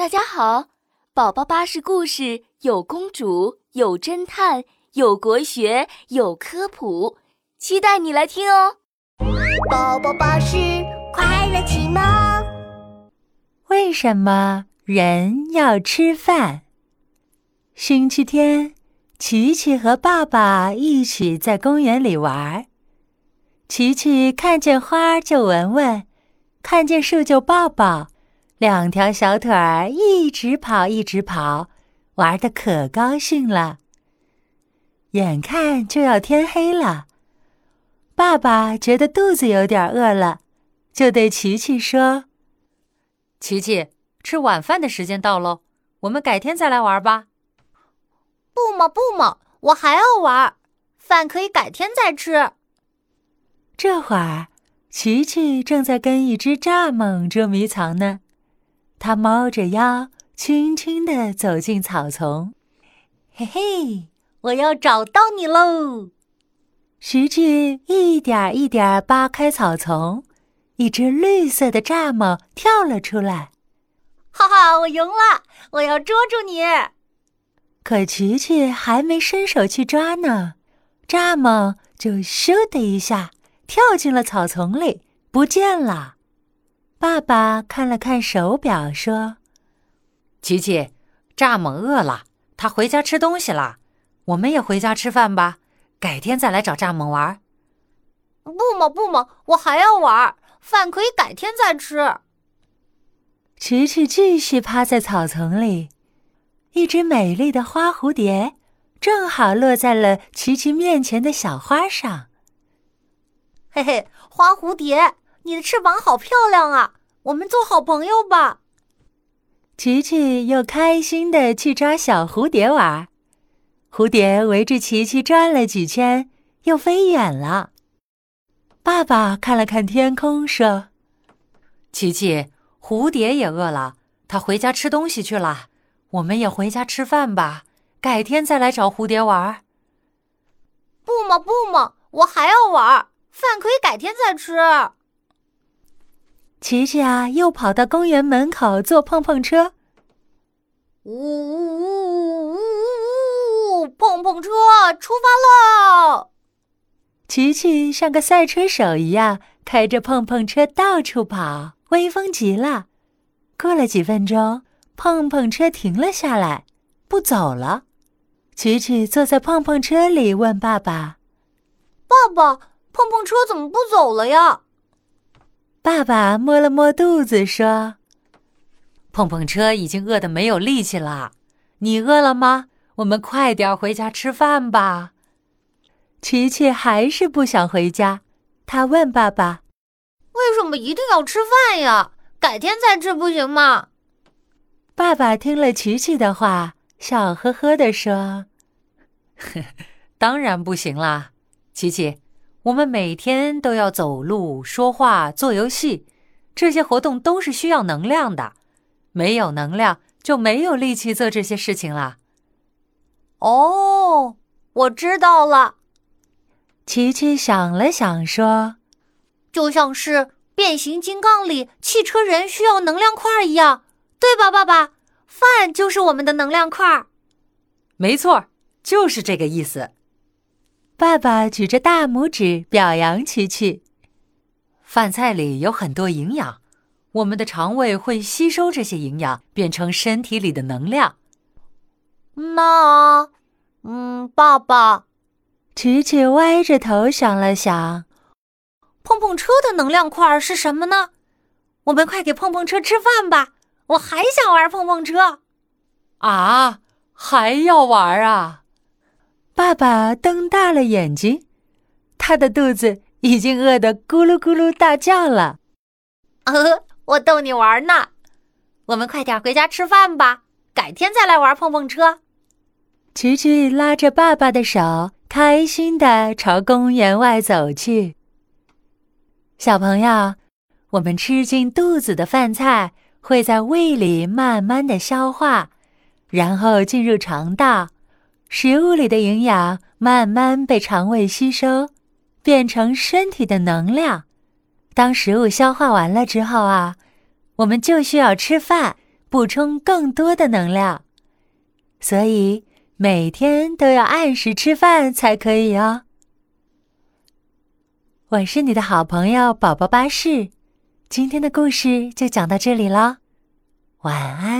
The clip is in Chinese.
大家好，宝宝巴士故事有公主，有侦探，有国学，有科普，期待你来听哦。宝宝巴士快乐启蒙。为什么人要吃饭？星期天，琪琪和爸爸一起在公园里玩。琪琪看见花就闻闻，看见树就抱抱。两条小腿儿一直跑，一直跑，玩的可高兴了。眼看就要天黑了，爸爸觉得肚子有点饿了，就对琪琪说：“琪琪，吃晚饭的时间到喽，我们改天再来玩吧。”“不嘛不嘛，我还要玩，饭可以改天再吃。”这会儿，琪琪正在跟一只蚱蜢捉迷藏呢。他猫着腰，轻轻地走进草丛。嘿嘿，我要找到你喽！石具一点一点扒开草丛，一只绿色的蚱蜢跳了出来。哈哈，我赢了！我要捉住你。可琪琪还没伸手去抓呢，蚱蜢就咻的一下跳进了草丛里，不见了。爸爸看了看手表，说：“琪琪，蚱蜢饿了，它回家吃东西了。我们也回家吃饭吧，改天再来找蚱蜢玩。”“不嘛不嘛，我还要玩，饭可以改天再吃。”琪琪继续趴在草丛里，一只美丽的花蝴蝶正好落在了琪琪面前的小花上。“嘿嘿，花蝴蝶。”你的翅膀好漂亮啊！我们做好朋友吧。琪琪又开心的去抓小蝴蝶玩，蝴蝶围着琪琪转了几圈，又飞远了。爸爸看了看天空，说：“琪琪，蝴蝶也饿了，它回家吃东西去了。我们也回家吃饭吧，改天再来找蝴蝶玩。”不嘛不嘛，我还要玩，饭可以改天再吃。琪琪啊，又跑到公园门口坐碰碰车。呜呜呜呜呜呜！碰碰车出发喽！琪琪像个赛车手一样开着碰碰车到处跑，威风极了。过了几分钟，碰碰车停了下来，不走了。琪琪坐在碰碰车里，问爸爸：“爸爸，碰碰车怎么不走了呀？”爸爸摸了摸肚子，说：“碰碰车已经饿得没有力气了。你饿了吗？我们快点回家吃饭吧。”琪琪还是不想回家，他问爸爸：“为什么一定要吃饭呀？改天再吃不行吗？”爸爸听了琪琪的话，笑呵呵地说：“ 当然不行啦，琪琪。”我们每天都要走路、说话、做游戏，这些活动都是需要能量的。没有能量，就没有力气做这些事情了。哦，我知道了。琪琪想了想，说：“就像是变形金刚里汽车人需要能量块一样，对吧，爸爸？饭就是我们的能量块。”没错，就是这个意思。爸爸举着大拇指表扬琪琪。饭菜里有很多营养，我们的肠胃会吸收这些营养，变成身体里的能量。那，嗯，爸爸，琪琪歪着头想了想，碰碰车的能量块是什么呢？我们快给碰碰车吃饭吧！我还想玩碰碰车。啊，还要玩啊？爸爸瞪大了眼睛，他的肚子已经饿得咕噜咕噜大叫了。呃，我逗你玩呢，我们快点回家吃饭吧，改天再来玩碰碰车。琪琪拉着爸爸的手，开心的朝公园外走去。小朋友，我们吃进肚子的饭菜会在胃里慢慢的消化，然后进入肠道。食物里的营养慢慢被肠胃吸收，变成身体的能量。当食物消化完了之后啊，我们就需要吃饭，补充更多的能量。所以每天都要按时吃饭才可以哦。我是你的好朋友宝宝巴士，今天的故事就讲到这里了，晚安。